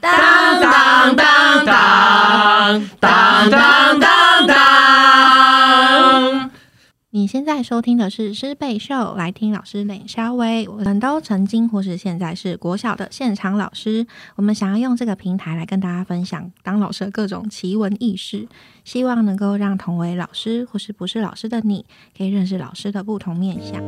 当当当当当当当当。你现在收听的是师贝秀，来听老师冷肖威。我们都曾经或是现在是国小的现场老师，我们想要用这个平台来跟大家分享当老师的各种奇闻异事，希望能够让同为老师或是不是老师的你，可以认识老师的不同面向。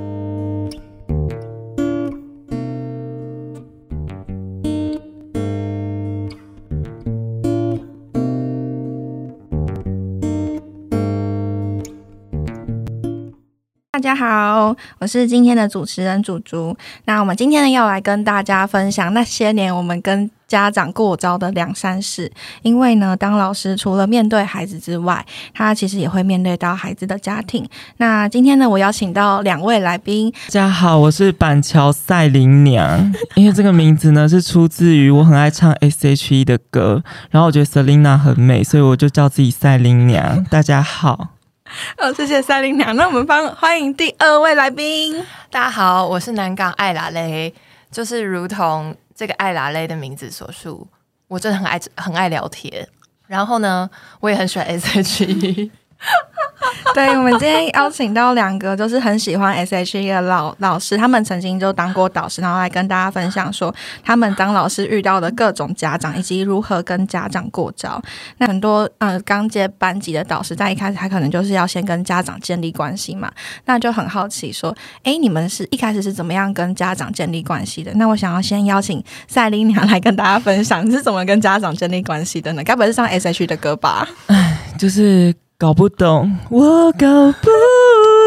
大家好，我是今天的主持人祖竹。那我们今天呢要来跟大家分享那些年我们跟家长过招的两三事。因为呢，当老师除了面对孩子之外，他其实也会面对到孩子的家庭。那今天呢，我邀请到两位来宾。大家好，我是板桥赛琳娘。因为这个名字呢是出自于我很爱唱 S.H.E 的歌，然后我觉得 Selina 很美，所以我就叫自己赛琳娘。大家好。哦，谢谢赛琳娘。那我们帮欢迎第二位来宾。大家好，我是南港艾拉蕾，就是如同这个艾拉蕾的名字所述，我真的很爱很爱聊天。然后呢，我也很喜欢 S.H.E。对，我们今天邀请到两个就是很喜欢 S.H.E 的老老师，他们曾经就当过导师，然后来跟大家分享说他们当老师遇到的各种家长，以及如何跟家长过招。那很多呃刚接班级的导师，在一开始他可能就是要先跟家长建立关系嘛，那就很好奇说，哎，你们是一开始是怎么样跟家长建立关系的？那我想要先邀请赛琳娘来跟大家分享，你是怎么跟家长建立关系的呢？该不会是唱 S.H.E 的歌吧？唉，就是搞不懂，我搞不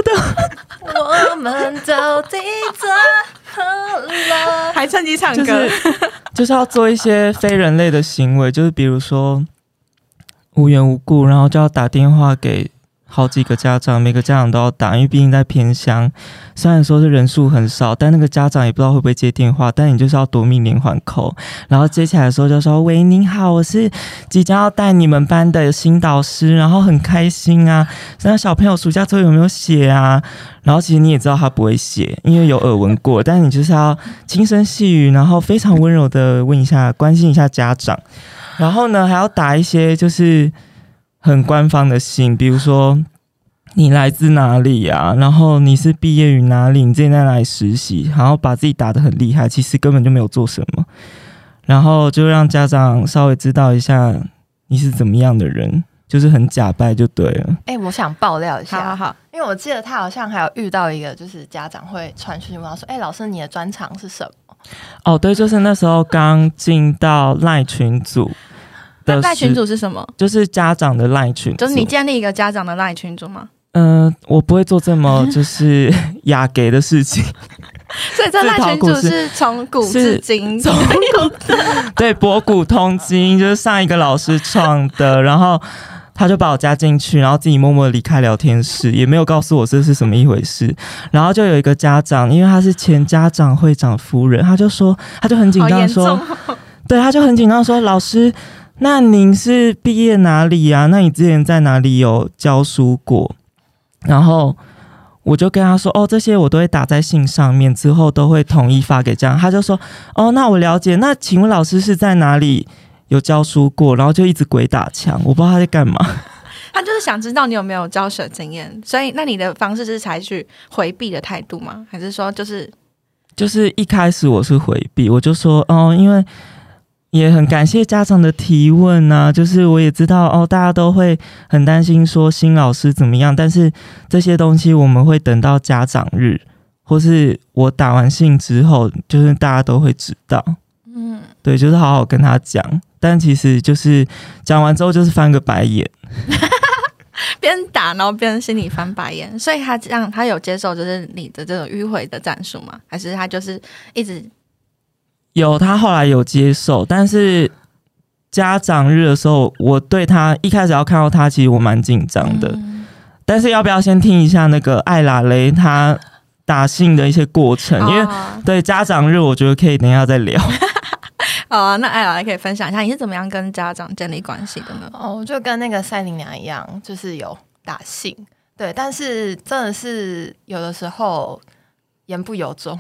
懂，我们到底怎么了？还趁机唱就歌。是就是要做一些非人类的行为，就是比如说无缘无故，然后就要打电话给好几个家长，每个家长都要打，因为毕竟在偏乡，虽然说是人数很少，但那个家长也不知道会不会接电话，但你就是要夺命连环扣，然后接起来的时候就说：“喂，您好，我是即将要带你们班的新导师，然后很开心啊，那小朋友暑假作业有没有写啊？”然后其实你也知道他不会写，因为有耳闻过，但是你就是要轻声细语，然后非常温柔的问一下，关心一下家长，然后呢还要打一些就是很官方的信，比如说你来自哪里啊，然后你是毕业于哪里，你之前在哪里实习，然后把自己打得很厉害，其实根本就没有做什么，然后就让家长稍微知道一下你是怎么样的人，就是很假扮就对了。哎、我想爆料一好好下，好，因为我记得他好像还有遇到一个，就是家长会传讯问他说：“哎、老师，你的专长是什么哦，对，就是那时候刚进到赖群组的赖群组是什么？就是家长的赖群，就是你建立一个家长的赖群组吗？嗯、我不会做这么 就是雅给的事情，所以这赖群主是从古至今，从对博古通今，就是上一个老师创的，然后他就把我加进去，然后自己默默离开聊天室，也没有告诉我这是什么一回事。然后就有一个家长，因为他是前家长会长夫人，他就说，他就很紧张说重。对，他就很紧张说：“老师，那您是毕业哪里呀、那你之前在哪里有教书过？”然后我就跟他说：“哦，这些我都会打在信上面，之后都会统一发给这样。”他就说：“哦，那我了解。那请问老师是在哪里有教书过？”然后就一直鬼打墙，我不知道他在干嘛。他就是想知道你有没有教学经验，所以那你的方式是采取回避的态度吗？还是说就是就是一开始我是回避，我就说：“哦，因为。”也很感谢家长的提问啊，就是我也知道哦，大家都会很担心说新老师怎么样，但是这些东西我们会等到家长日，或是我打完信之后，就是大家都会知道。嗯，对，就是好好跟他讲，但其实就是讲完之后就是翻个白眼。边打然后边心里翻白眼，所以他这样他有接受就是你的这种迂回的战术吗？还是他就是一直有他后来有接受，但是家长日的时候，我对他一开始要看到他，其实我蛮紧张的。嗯但是要不要先听一下那个艾拉雷他打信的一些过程？因为哦对家长日，我觉得可以等一下再聊。好 啊，那艾拉雷可以分享一下你是怎么样跟家长建立关系的呢？哦，我就跟那个赛琳娘一样，就是有打信，对，但是真的是有的时候言不由衷，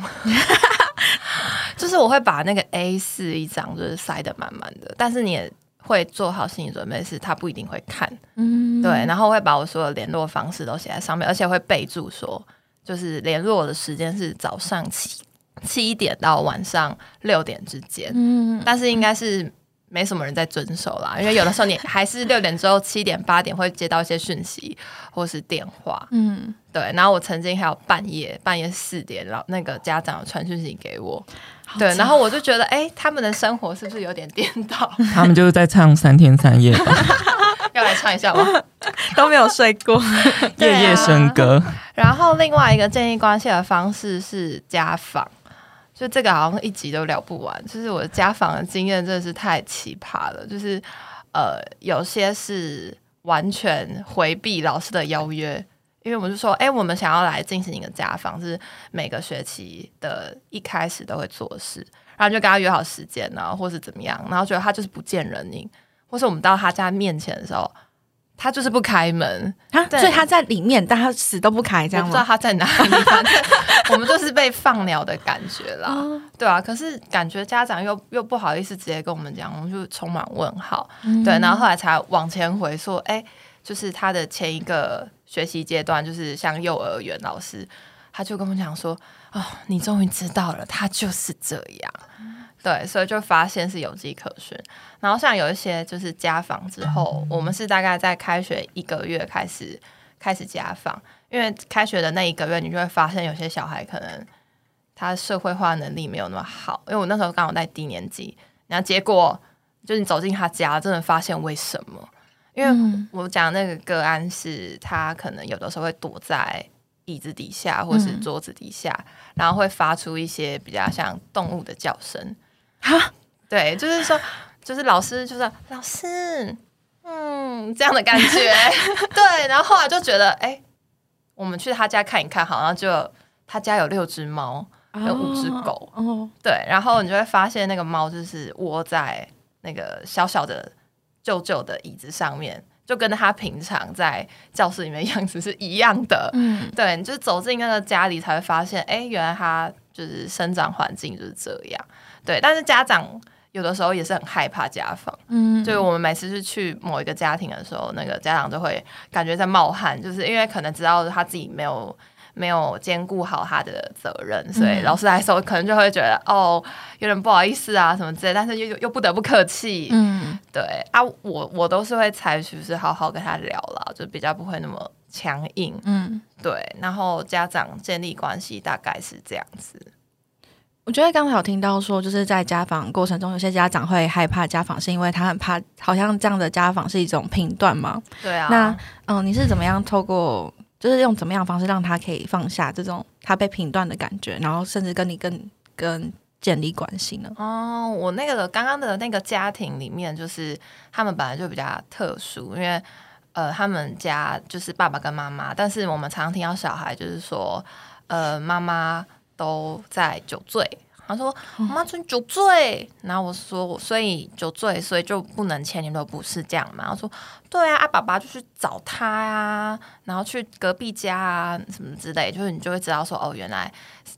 就就是我会把那个 A 四一张就是塞得满满的，但是你也会做好心理准备，是他不一定会看，嗯，对，然后会把我所有联络方式都写在上面，而且会备注说，就是联络的时间是早上七七点到晚上六点之间，嗯，但是应该是没什么人在遵守啦，因为有的时候你还是六点之后七点八点会接到一些讯息或是电话，嗯，对，然后我曾经还有半夜半夜四点，然后那个家长有传讯息给我，对，然后我就觉得，哎、他们的生活是不是有点颠倒？他们就是在唱三天三夜吧，要来唱一下吗？都没有睡过，夜夜笙歌。然后另外一个建立关系的方式是家访，就这个好像一集都聊不完。就是我的家访的经验真的是太奇葩了，就是呃，有些是完全回避老师的邀约。因为我们就说，哎、我们想要来进行一个家访，是每个学期的一开始都会做事，然后就跟他约好时间呢，或是怎么样，然后觉得他就是不见人影，或是我们到他家面前的时候，他就是不开门，啊，所以他在里面，但他死都不开，这样吗？我不知道他在哪里，反正 我们就是被放鸟的感觉啦，哦对啊。可是感觉家长又又不好意思直接跟我们讲，我们就充满问号，嗯对。然后后来才往前回说，哎、就是他的前一个学习阶段，就是像幼儿园老师，他就跟我们讲说，哦，你终于知道了，他就是这样。对，所以就发现是有迹可循。然后像有一些就是家访之后，我们是大概在开学一个月开始开始家访，因为开学的那一个月，你就会发现有些小孩可能他社会化能力没有那么好。因为我那时候刚好在低年级，然后结果就是你走进他家，真的发现为什么？因为嗯我讲那个个案是他可能有的时候会躲在椅子底下或是桌子底下，然后会发出一些比较像动物的叫声。哈，对，就是说，就是老师就是老师，嗯，这样的感觉。对，然后后来就觉得，哎、我们去他家看一看，好像就他家有六只猫，有五只狗。哦，对，然后你就会发现那个猫就是窝在那个小小的旧旧的椅子上面，就跟他平常在教室里面 样子是一样的。嗯，对，你就是走进那个家里才会发现，哎，原来他就是生长环境就是这样。对，但是家长有的时候也是很害怕家访，嗯，就是我们每次是去某一个家庭的时候，那个家长就会感觉在冒汗，就是因为可能知道他自己没有。没有兼顾好他的责任，所以嗯老师来的时候可能就会觉得哦，有点不好意思啊什么之类，但是又又又不得不客气，嗯，对啊，我我都是会采取是好好跟他聊啦，就比较不会那么强硬，嗯，对，然后家长建立关系大概是这样子。我觉得刚才有听到说，就是在家访过程中，有些家长会害怕家访，是因为他很怕，好像这样的家访是一种评断嘛。对啊，那嗯，你是怎么样透过，就是用怎么样的方式让他可以放下这种他被评断的感觉，然后甚至跟你更跟建立关系呢？哦，我那个刚刚的那个家庭里面，就是他们本来就比较特殊，因为呃，他们家就是爸爸跟妈妈，但是我们常听到小孩就是说，呃，妈妈都在酒醉。他说：“妈妈说你酒醉。”然后我说：“所以酒醉，所以就不能签联络簿是这样嘛？”他说：“对啊，啊爸爸就去找他呀、然后去隔壁家啊，什么之类，就是你就会知道说，哦，原来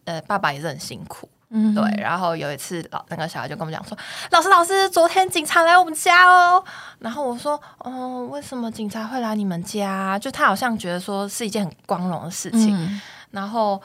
呃爸爸也是很辛苦。”嗯，对，然后有一次老那个小孩就跟我们讲说，老师老师，昨天警察来我们家哦。然后我说，哦，为什么警察会来你们家？就他好像觉得说是一件很光荣的事情。嗯然后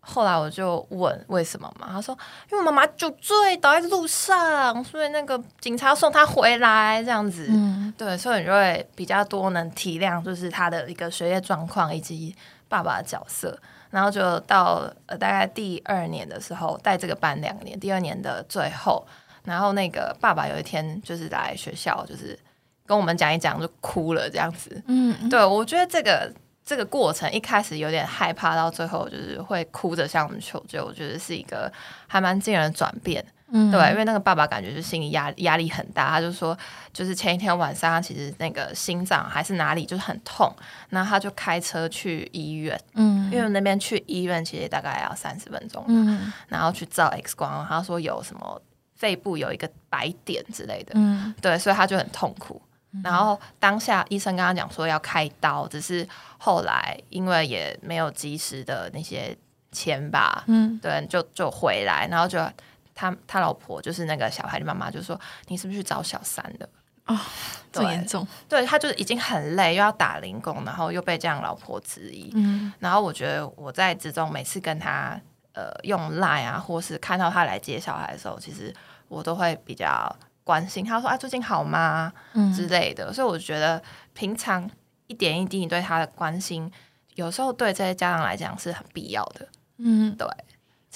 后来我就问为什么嘛，他说因为我妈妈酒醉倒在路上，所以那个警察要送她回来这样子。嗯对，所以你就会比较多能体谅，就是他的一个学业状况以及爸爸的角色。然后就到呃大概第二年的时候，带这个班两年，第二年的最后，然后那个爸爸有一天就是来学校，就是跟我们讲一讲就哭了这样子。嗯，对我觉得这个这个过程一开始有点害怕，到最后就是会哭着向我们求救，我觉得是一个还蛮惊人的转变。嗯。对，因为那个爸爸感觉就心理压压力很大，他就说，就是前一天晚上他其实那个心脏还是哪里就是很痛，然后他就开车去医院，嗯。因为那边去医院其实大概要三十分钟，嗯。然后去照 X 光，他说有什么肺部有一个白点之类的，嗯。对，所以他就很痛苦。然后当下医生跟他讲说要开刀，只是后来因为也没有及时的那些钱吧，嗯。对，就就回来，然后就他他老婆就是那个小孩的妈妈就说：“你是不是去找小三的？”哦，这么严重，对他就是已经很累，又要打零工，然后又被这样老婆质疑。嗯然后我觉得我在之中每次跟他呃用 Line 啊，或是看到他来接小孩的时候，其实我都会比较关心他说：“啊，最近好吗？”嗯之嗯类的。所以我觉得平常一点一滴你对他的关心，有时候对这些家长来讲是很必要的。嗯，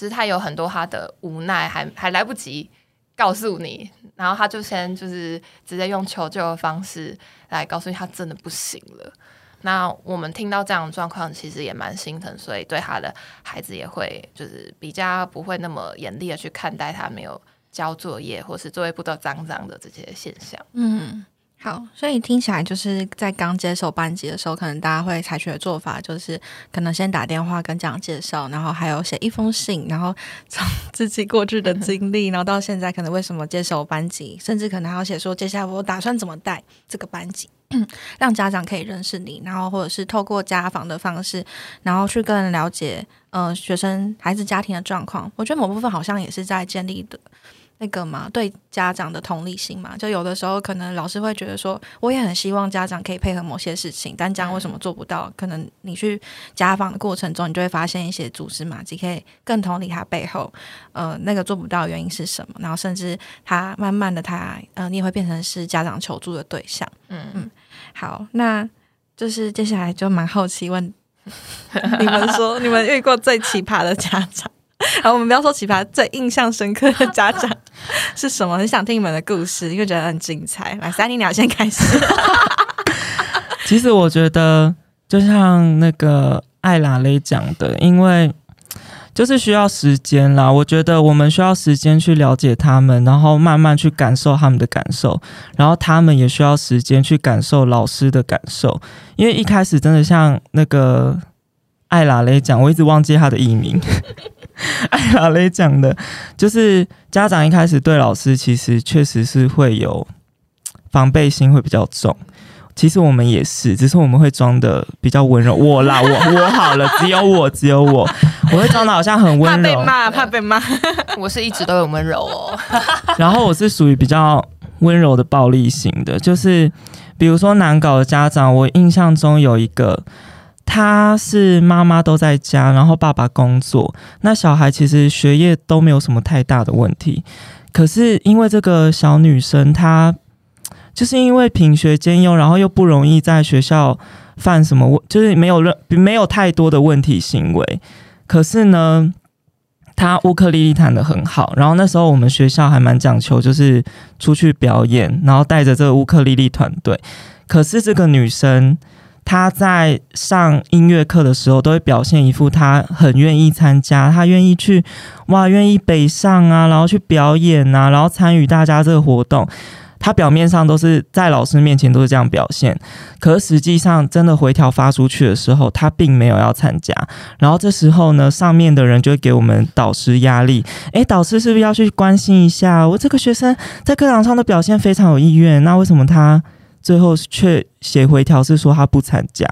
只是他有很多他的无奈还还来不及告诉你，然后他就先就是直接用求救的方式来告诉你他真的不行了。那我们听到这样的状况，其实也蛮心疼，所以对他的孩子也会就是比较不会那么严厉的去看待他没有交作业或是作业不都脏脏的这些现象。嗯，好，所以听起来就是在刚接手班级的时候，可能大家会采取的做法就是，可能先打电话跟家长介绍，然后还有写一封信，然后 从自己过去的经历，然后到现在可能为什么接手班级，甚至可能还要写说接下来我打算怎么带这个班级，让家长可以认识你，然后或者是透过家访的方式，然后去更了解呃学生孩子家庭的状况。我觉得某部分好像也是在建立的。那个嘛，对家长的同理心嘛，就有的时候可能老师会觉得说，我也很希望家长可以配合某些事情，但这样为什么做不到？可能你去家访的过程中，你就会发现一些蛛丝马迹，可以更同理他背后，呃，那个做不到的原因是什么，然后甚至他慢慢的他，呃，你也会变成是家长求助的对象。嗯嗯，好，那就是接下来就蛮好奇问 你们说，你们遇过最奇葩的家长？好，我们不要说奇葩，最印象深刻的家长 是什么？很想听你们的故事，因为觉得很精彩。来，三妮鸟先开始。其实我觉得，就像那个艾拉蕾讲的，因为就是需要时间啦。我觉得我们需要时间去了解他们，然后慢慢去感受他们的感受，然后他们也需要时间去感受老师的感受。因为一开始真的像那个艾拉蕾讲，我一直忘记他的艺名。艾拉蕾讲的，就是家长一开始对老师其实确实是会有防备心，会比较重。其实我们也是，只是我们会装的比较温柔。我啦，我我好了，只有我，只有我，我会装的好像很温柔。怕被骂，怕被骂。我是一直都很温柔哦。然后我是属于比较温柔的暴力型的，就是比如说难搞的家长，我印象中有一个，他是妈妈都在家，然后爸爸工作，那小孩其实学业都没有什么太大的问题，可是因为这个小女生她。就是因为品学兼优，然后又不容易在学校犯什么问，就是没有任没有太多的问题行为。可是呢，她乌克丽丽弹得很好，然后那时候我们学校还蛮讲求，就是出去表演，然后带着这个乌克丽丽团队。可是这个女生，他在上音乐课的时候，都会表现一副他很愿意参加，他愿意去哇，愿意北上啊，然后去表演啊，然后参与大家这个活动。他表面上都是在老师面前都是这样表现，可实际上真的回调发出去的时候，他并没有要参加。然后这时候呢，上面的人就会给我们导师压力，诶，导师是不是要去关心一下我这个学生在课堂上的表现非常有意愿，那为什么他最后却写回调是说他不参加？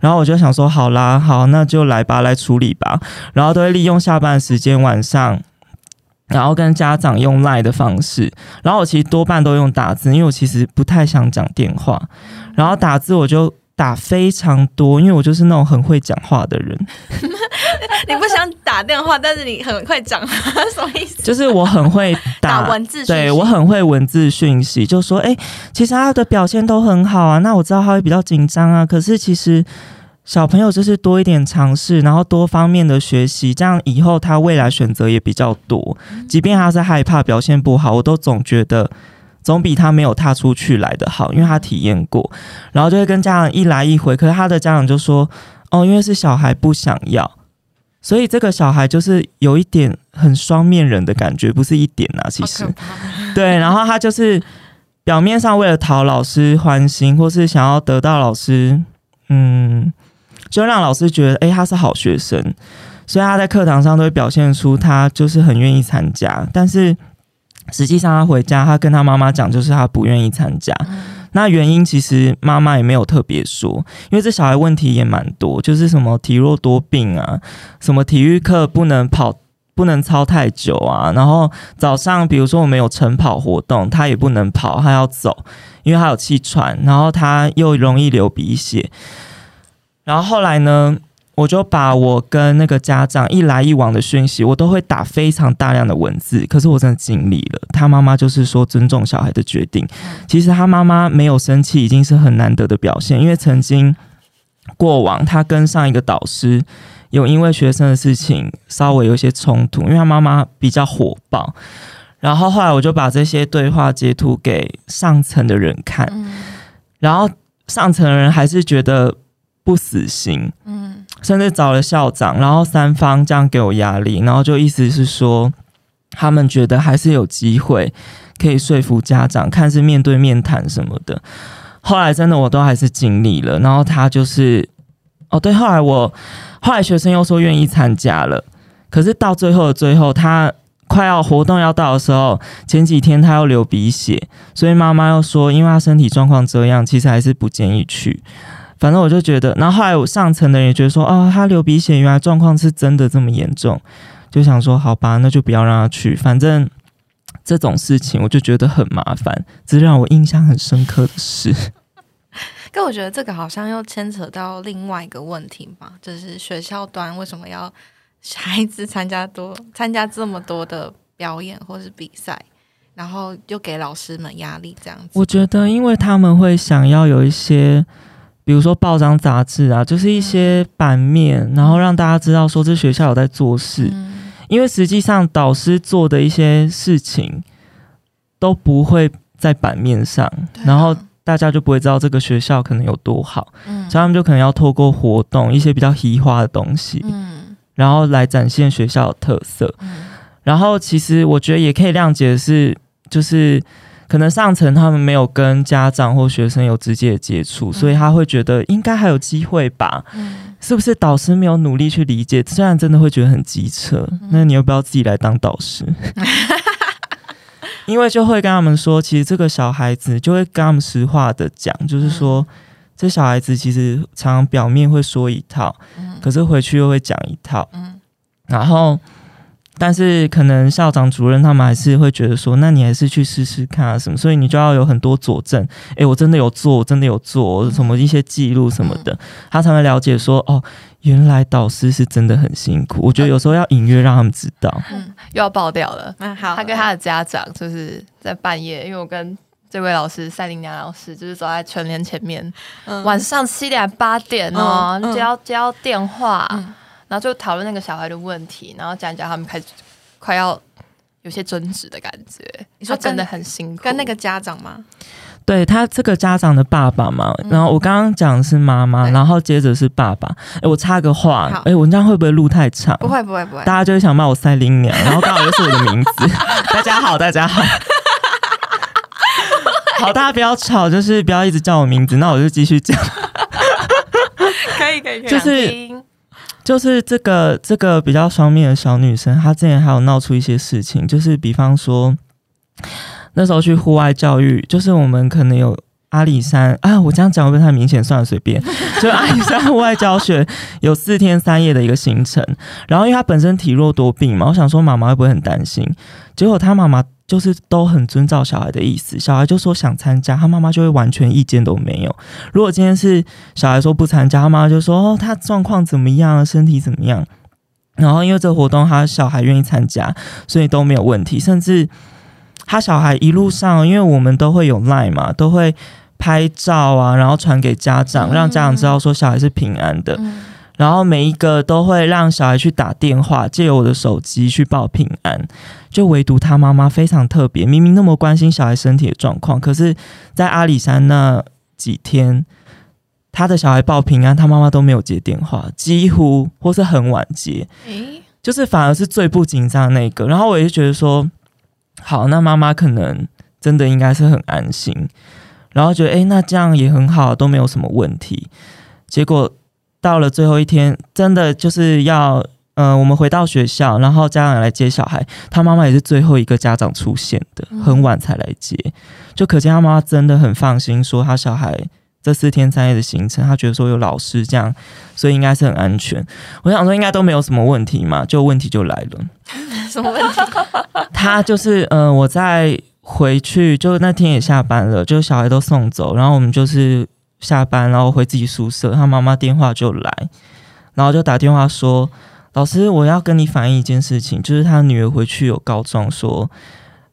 然后我就想说，好啦，好，那就来吧，来处理吧。然后都会利用下班时间晚上。然后跟家长用赖的方式，然后我其实多半都用打字，因为我其实不太想讲电话。然后打字我就打非常多，因为我就是那种很会讲话的人。你不想打电话，但是你很会讲话，什么意思？就是我很会 打打文字对我很会文字讯息，就说哎、诶其实他的表现都很好啊，那我知道他会比较紧张啊，可是其实小朋友就是多一点尝试，然后多方面的学习，这样以后他未来选择也比较多。即便他是害怕表现不好，我都总觉得。总比他没有踏出去来的好，因为他体验过，然后就会跟家长一来一回。可是他的家长就说：“哦，因为是小孩不想要，所以这个小孩就是有一点很双面人的感觉，不是一点啊，其实对。然后他就是表面上为了讨老师欢心，或是想要得到老师，嗯，就让老师觉得，诶，他是好学生，所以他在课堂上都会表现出他就是很愿意参加，但是实际上他回家，他跟他妈妈讲，就是他不愿意参加。那原因其实妈妈也没有特别说，因为这小孩问题也蛮多，就是什么体弱多病啊，什么体育课不能跑不能操太久啊。然后早上比如说我们有晨跑活动，他也不能跑，他要走，因为他有气喘，然后他又容易流鼻血。然后后来呢，我就把我跟那个家长一来一往的讯息，我都会打非常大量的文字。可是我真的尽力了。他妈妈就是说尊重小孩的决定。其实他妈妈没有生气，已经是很难得的表现，因为曾经。过往他跟上一个导师有因为学生的事情稍微有一些冲突，因为他妈妈比较火爆，然后后来我就把这些对话截图给上层的人看，然后上层的人还是觉得不死心，嗯，甚至找了校长，然后三方这样给我压力，然后就意思是说他们觉得还是有机会可以说服家长，看是面对面谈什么的。后来真的我都还是尽力了，然后他就是哦对，后来我后来学生又说愿意参加了，可是到最后的最后，他快要活动要到的时候，前几天他又流鼻血，所以妈妈又说，因为他身体状况这样，其实还是不建议去。反正我就觉得，然后后来我上层的人也觉得说，哦，他流鼻血，原来状况是真的这么严重，就想说好吧，那就不要让他去，反正。这种事情我就觉得很麻烦，这让我印象很深刻的事。可我觉得这个好像又牵扯到另外一个问题吧，就是学校端为什么要孩子参加多参加这么多的表演或是比赛，然后又给老师们压力这样子？我觉得，因为他们会想要有一些，比如说报章杂志啊，就是一些版面，然后让大家知道说这学校有在做事。因为实际上，导师做的一些事情都不会在版面上，然后大家就不会知道这个学校可能有多好。嗯，所以他们就可能要透过活动一些比较移化的东西，嗯，然后来展现学校的特色。嗯，然后其实我觉得也可以谅解的是，就是可能上层他们没有跟家长或学生有直接的接触，所以他会觉得应该还有机会吧。嗯。是不是导师没有努力去理解？虽然真的会觉得很机车，那你要不要自己来当导师？因为就会跟他们说，其实这个小孩子就会跟他们实话的讲，就是说，这小孩子其实常常表面会说一套，可是回去又会讲一套，然后。但是可能校长、主任他们还是会觉得说，那你还是去试试看啊什么，所以你就要有很多佐证。诶，我真的有做，我真的有做什么一些记录什么的，他才会了解说，哦，原来导师是真的很辛苦。我觉得有时候要隐约让他们知道。嗯，又要爆掉了。嗯，好。他跟他的家长就是在半夜，因为我跟这位老师赛琳娘老师就是走在全联前面，嗯晚上七点八点哦，接到接到电话。然后就讨论那个小孩的问题，然后讲讲他们开始快要有些争执的感觉。你说真的很辛苦，跟那个家长吗？对他这个家长的爸爸嘛。然后我刚刚讲的是妈妈，然后接着是爸爸。哎，我插个话，哎，我这样会不会录太长？不会不会不会，大家就会想骂我塞琳娘，然后刚好又是我的名字。大家好，大家好，好，大家不要吵，就是不要一直叫我名字，那我就继续讲。可以可以可以，就是。就是这个这个比较双面的小女生，她之前还有闹出一些事情，就是比方说那时候去户外教育，就是我们可能有阿里山啊，我这样讲会不会太明显？算了，随便。就阿里山户外教学有四天三夜的一个行程，然后因为她本身体弱多病嘛，我想说妈妈会不会很担心？结果她妈妈。就是都很遵照小孩的意思，小孩就说想参加，他妈妈就会完全意见都没有。如果今天是小孩说不参加，他妈妈就说哦，他状况怎么样，身体怎么样？然后因为这个活动，他小孩愿意参加，所以都没有问题。甚至他小孩一路上，因为我们都会有 line 嘛，都会拍照啊，然后传给家长，让家长知道说小孩是平安的。然后每一个都会让小孩去打电话，借由我的手机去报平安。就唯独他妈妈非常特别，明明那么关心小孩身体的状况，可是，在阿里山那几天，他的小孩报平安，他妈妈都没有接电话，几乎或是很晚接。就是反而是最不紧张那个。然后我就觉得说，好，那妈妈可能真的应该是很安心，然后觉得，哎，那这样也很好，都没有什么问题。结果。到了最后一天，真的就是要，嗯，我们回到学校，然后家长来接小孩，他妈妈也是最后一个家长出现的，很晚才来接，就可见他妈妈真的很放心，说他小孩这四天三夜的行程，他觉得说有老师这样，所以应该是很安全。我想说应该都没有什么问题嘛，就问题就来了。什么问题？他就是呃，我在回去，就那天也下班了，就小孩都送走，然后我们就是下班，然后回自己宿舍，他妈妈电话就来，然后就打电话说。老师，我要跟你反映一件事情，就是他女儿回去有告状说，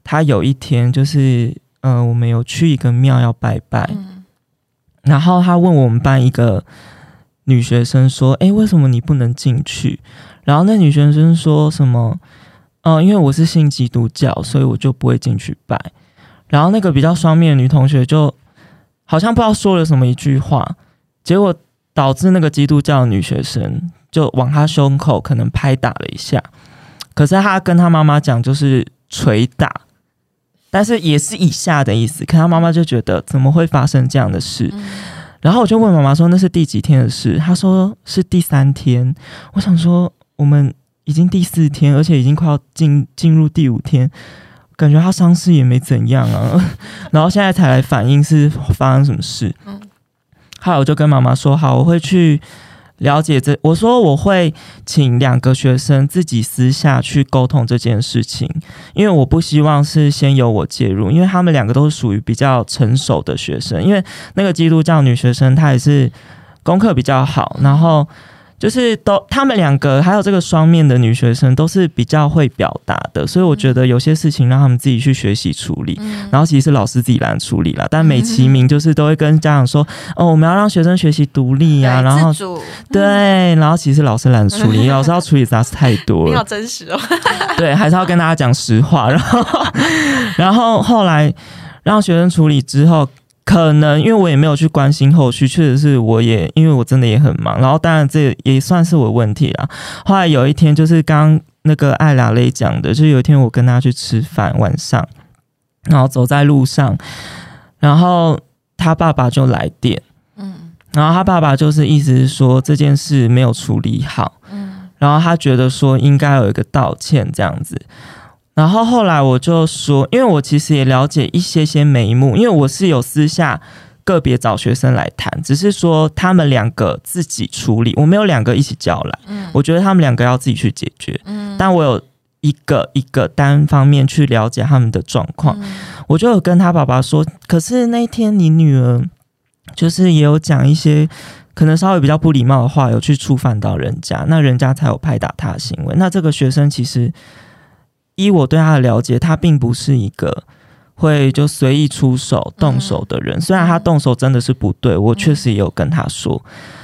他有一天就是，嗯，我们有去一个庙要拜拜，然后他问我们班一个女学生说，哎，为什么你不能进去？然后那女学生说什么？嗯，因为我是信基督教，所以我就不会进去拜。然后那个比较双面的女同学就好像不知道说了什么一句话，结果导致那个基督教女学生。就往他胸口可能拍打了一下，可是他跟他妈妈讲就是捶打，但是也是以下的意思。可他妈妈就觉得怎么会发生这样的事？然后我就问妈妈说那是第几天的事？她说是第三天。我想说我们已经第四天，而且已经快要进进入第五天，感觉他伤势也没怎样啊。然后现在才来反应是发生什么事？嗯，后来我就跟妈妈说好，我会去。了解这，我说我会请两个学生自己私下去沟通这件事情，因为我不希望是先由我介入，因为他们两个都是属于比较成熟的学生，因为那个基督教女学生她也是功课比较好，然后。就是都，他们两个还有这个双面的女学生都是比较会表达的，所以我觉得有些事情让他们自己去学习处理，然后其实是老师自己来处理了。但美其名就是都会跟家长说，哦，我们要让学生学习独立啊，然后对，然后其实老师懒得处理，老师要处理杂事太多了。你 好真实哦，对，还是要跟大家讲实话。然后，然后后来让学生处理之后。可能因为我也没有去关心后续，确实是我也因为我真的也很忙，然后当然这也算是我问题啦。后来有一天就是刚那个艾拉蕾讲的，就是有一天我跟他去吃饭，晚上，然后走在路上，然后他爸爸就来电，嗯，然后他爸爸就是意思是说这件事没有处理好，嗯，然后他觉得说应该有一个道歉这样子。然后后来我就说，因为我其实也了解一些些眉目，因为我是有私下个别找学生来谈，只是说他们两个自己处理，我没有两个一起叫来。嗯，我觉得他们两个要自己去解决。嗯，但我有一个一个单方面去了解他们的状况，我就有跟他爸爸说，可是那天你女儿就是也有讲一些可能稍微比较不礼貌的话，有去触犯到人家，那人家才有拍打他的行为。那这个学生其实。依我对他的了解，他并不是一个会就随意出手动手的人。虽然他动手真的是不对，我确实也有跟他说。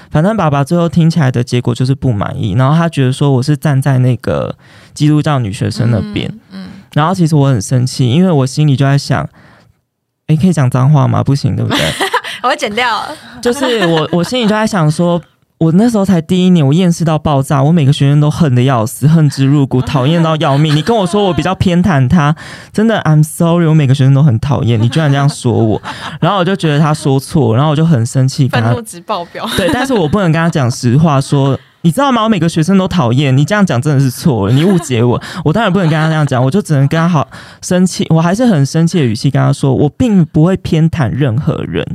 反正爸爸最后听起来的结果就是不满意，然后他觉得说我是站在那个基督教女学生那边。嗯，然后其实我很生气，因为我心里就在想，哎，可以讲脏话吗？不行，对不对？我会剪掉。就是我，我心里就在想说。我那时候才第一年，我厌世到爆炸，我每个学生都恨得要死，恨之入骨，讨厌到要命。你跟我说我比较偏袒他，真的，I'm sorry，我每个学生都很讨厌。你居然这样说我，然后我就觉得他说错，然后我就很生气，愤怒值爆表。对，但是我不能跟他讲实话，说你知道吗？我每个学生都讨厌你，这样讲真的是错了，你误解我。我当然不能跟他这样讲，我就只能跟他好生气，我还是很生气的语气跟他说，我并不会偏袒任何人。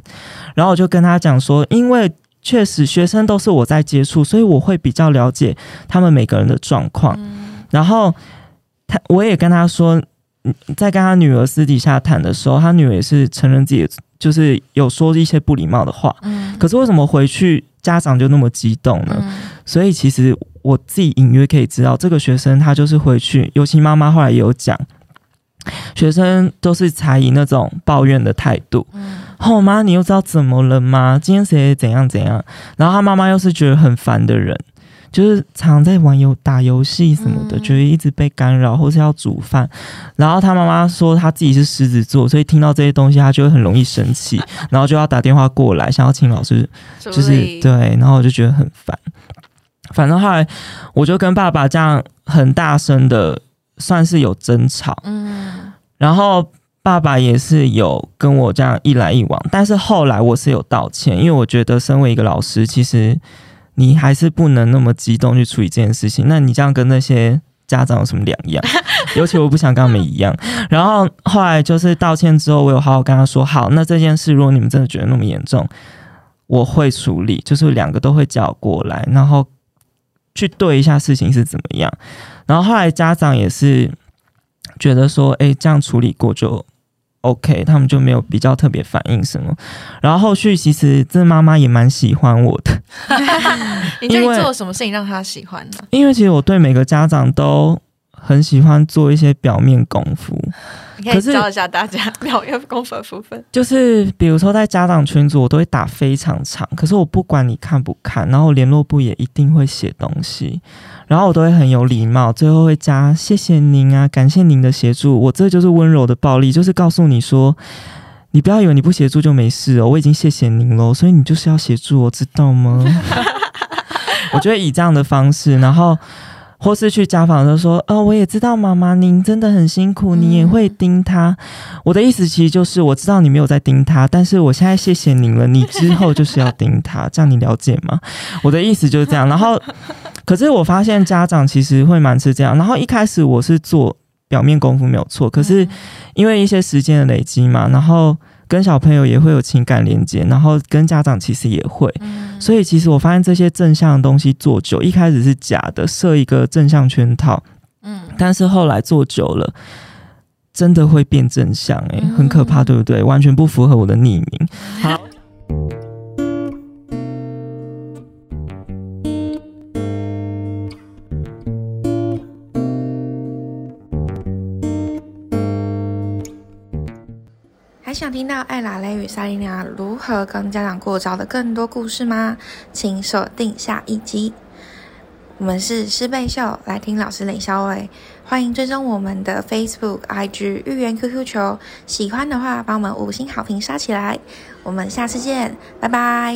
然后我就跟他讲说，因为。确实，学生都是我在接触，所以我会比较了解他们每个人的状况。然后他，我也跟他说，在跟他女儿私底下谈的时候，他女儿也是承认自己就是有说一些不礼貌的话。嗯。可是为什么回去家长就那么激动呢？所以其实我自己隐约可以知道，这个学生他就是回去，尤其妈妈后来也有讲，学生都是采以那种抱怨的态度。嗯。后妈，你又知道怎么了吗？今天谁怎样怎样？然后他妈妈又是觉得很烦的人，就是常在玩游打游戏什么的，觉得一直被干扰，或是要煮饭。然后他妈妈说他自己是狮子座，所以听到这些东西他就会很容易生气，然后就要打电话过来，想要请老师，就是对。然后我就觉得很烦。反正后来我就跟爸爸这样很大声的，算是有争吵。嗯，然后。爸爸也是有跟我这样一来一往，但是后来我是有道歉，因为我觉得身为一个老师，其实你还是不能那么激动去处理这件事情。那你这样跟那些家长有什么两样？尤其我不想跟他们一样。然后后来就是道歉之后，我有好好跟他说：好，那这件事如果你们真的觉得那么严重，我会处理，就是两个都会叫过来，然后去对一下事情是怎么样。然后后来家长也是觉得说，哎，这样处理过就 OK，他们就没有比较特别反应什么。然后后续其实这妈妈也蛮喜欢我的，你觉得你做了什么事情让她喜欢呢？因为其实我对每个家长都很喜欢做一些表面功夫。你可以教一下大家表面功夫的部分，就是比如说在家长群组，我都会打非常长，可是我不管你看不看，然后联络部也一定会写东西，然后我都会很有礼貌，最后会加谢谢您啊，感谢您的协助，我这就是温柔的暴力，就是告诉你说，你不要以为你不协助就没事哦，我已经谢谢您喽，所以你就是要协助我，知道吗？我觉得以这样的方式，然后。或是去家访的时候说，呃，我也知道妈妈您真的很辛苦，你也会盯他。我的意思其实就是，我知道你没有在盯他，但是我现在谢谢您了，你之后就是要盯他，这样你了解吗？我的意思就是这样。然后，可是我发现家长其实会蛮是这样。然后一开始我是做表面功夫没有错，可是因为一些时间的累积嘛，然后。跟小朋友也会有情感连接，然后跟家长其实也会，所以其实我发现这些正向的东西做久，一开始是假的，设一个正向圈套，嗯，但是后来做久了，真的会变正向，诶，很可怕，对不对？完全不符合我的匿名。好。想听到艾拉蕾与莎莉娜如何跟家长过招的更多故事吗？请锁定下一集。我们是师贝秀，来听老师冷笑伟。欢迎追踪我们的 Facebook、IG、预言 QQ 球。喜欢的话，帮我们五星好评刷起来。我们下次见，拜拜。